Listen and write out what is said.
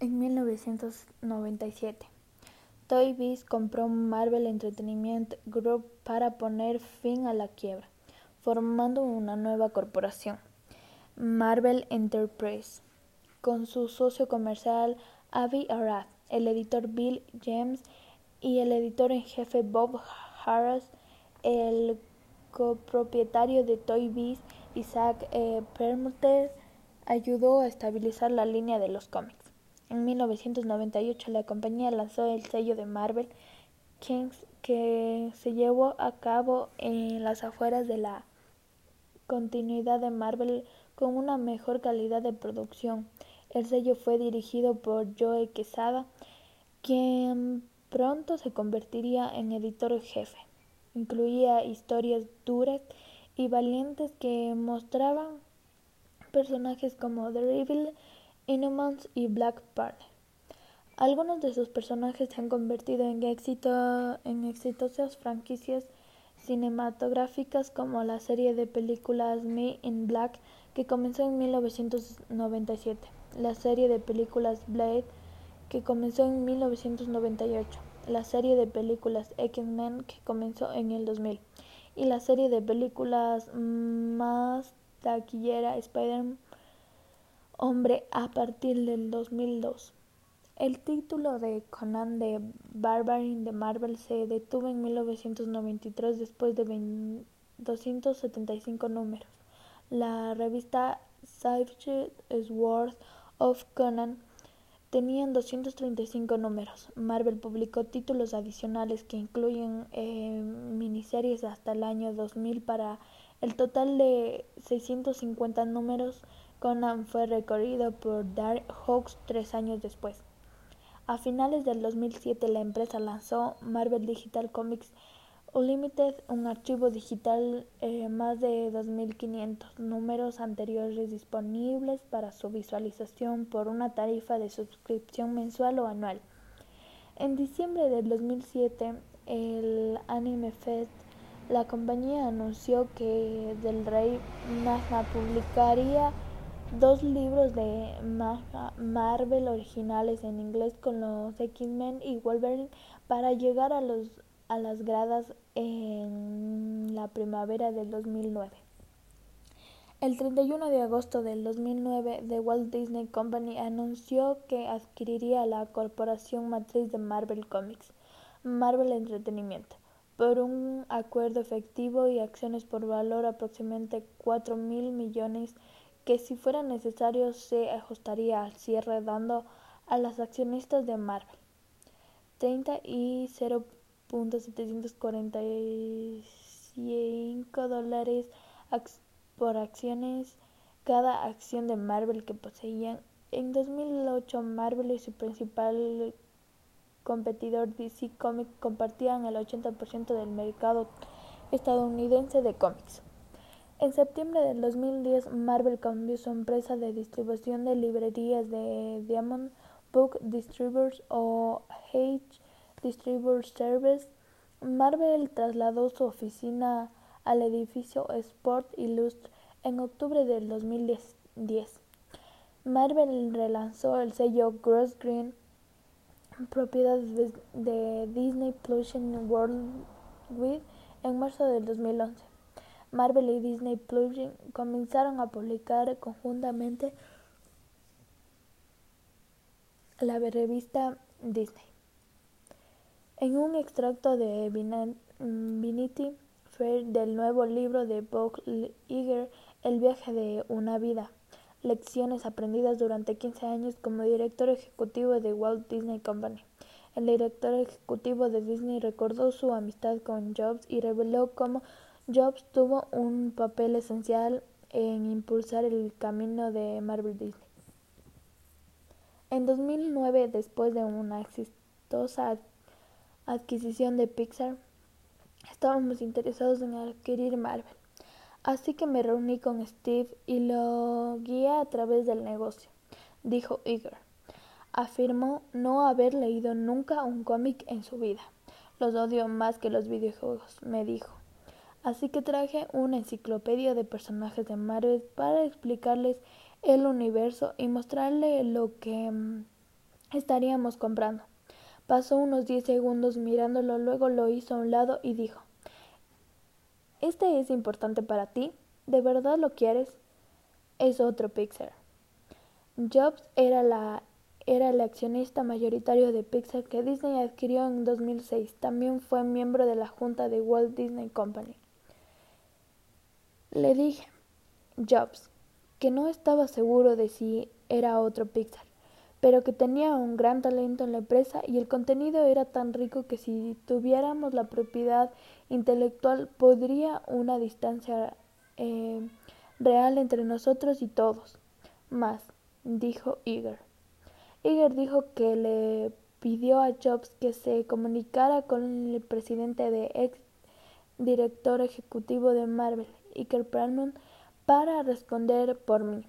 En 1997, Toy Biz compró Marvel Entertainment Group para poner fin a la quiebra, formando una nueva corporación, Marvel Enterprise, con su socio comercial Avi Arad, el editor Bill James y el editor en jefe Bob Harras, el copropietario de Toy Biz, Isaac E. Perlmutter, ayudó a estabilizar la línea de los cómics. En 1998 la compañía lanzó el sello de Marvel Kings que se llevó a cabo en las afueras de la continuidad de Marvel con una mejor calidad de producción. El sello fue dirigido por Joe Quesada, quien pronto se convertiría en editor jefe. Incluía historias duras y valientes que mostraban personajes como Daredevil, Inhumans y Black Panther. Algunos de sus personajes se han convertido en, éxito, en exitosas franquicias cinematográficas como la serie de películas Me in Black que comenzó en 1997, la serie de películas Blade que comenzó en 1998, la serie de películas X-Men que comenzó en el 2000 y la serie de películas más taquillera Spider-Man Hombre a partir del 2002. El título de Conan de Barbarian de Marvel se detuvo en 1993 después de 275 números. La revista Savage Sword of Conan tenía 235 números. Marvel publicó títulos adicionales que incluyen eh, miniseries hasta el año 2000 para el total de 650 números Conan fue recorrido por Dark Hawks tres años después. A finales del 2007 la empresa lanzó Marvel Digital Comics Unlimited, un archivo digital eh, más de 2.500 números anteriores disponibles para su visualización por una tarifa de suscripción mensual o anual. En diciembre del 2007, el Anime Fest, la compañía anunció que Del Rey Magna publicaría dos libros de Marvel originales en inglés con los X-Men y Wolverine para llegar a, los, a las gradas en la primavera del 2009. El 31 de agosto del 2009, The Walt Disney Company anunció que adquiriría la corporación matriz de Marvel Comics, Marvel Entretenimiento, por un acuerdo efectivo y acciones por valor aproximadamente 4 mil millones de que si fuera necesario se ajustaría al cierre dando a las accionistas de Marvel 30 y 0.745 dólares por acciones cada acción de Marvel que poseían. En 2008 Marvel y su principal competidor DC Comics compartían el 80% del mercado estadounidense de cómics. En septiembre del 2010, Marvel cambió su empresa de distribución de librerías de Diamond Book Distributors o H Distributor Service. Marvel trasladó su oficina al edificio Sport Illustrated en octubre del 2010. Marvel relanzó el sello Gross Green, propiedad de Disney Plus Worldwide, en marzo del 2011. Marvel y Disney Plus comenzaron a publicar conjuntamente la revista Disney. En un extracto de Vanity Fair del nuevo libro de Bob Iger, El viaje de una vida, lecciones aprendidas durante 15 años como director ejecutivo de Walt Disney Company. El director ejecutivo de Disney recordó su amistad con Jobs y reveló cómo Jobs tuvo un papel esencial en impulsar el camino de Marvel Disney. En 2009, después de una exitosa adquisición de Pixar, estábamos interesados en adquirir Marvel. Así que me reuní con Steve y lo guié a través del negocio, dijo Iger. Afirmó no haber leído nunca un cómic en su vida. Los odio más que los videojuegos, me dijo. Así que traje una enciclopedia de personajes de Marvel para explicarles el universo y mostrarle lo que mm, estaríamos comprando. Pasó unos diez segundos mirándolo, luego lo hizo a un lado y dijo ¿Este es importante para ti? ¿De verdad lo quieres? Es otro Pixar. Jobs era, la, era el accionista mayoritario de Pixar que Disney adquirió en 2006. También fue miembro de la junta de Walt Disney Company. Le dije, Jobs, que no estaba seguro de si era otro Pixar, pero que tenía un gran talento en la empresa y el contenido era tan rico que si tuviéramos la propiedad intelectual podría una distancia eh, real entre nosotros y todos. Más, dijo Iger. Iger dijo que le pidió a Jobs que se comunicara con el presidente de ex director ejecutivo de Marvel, Iker Perlman, para responder por mí.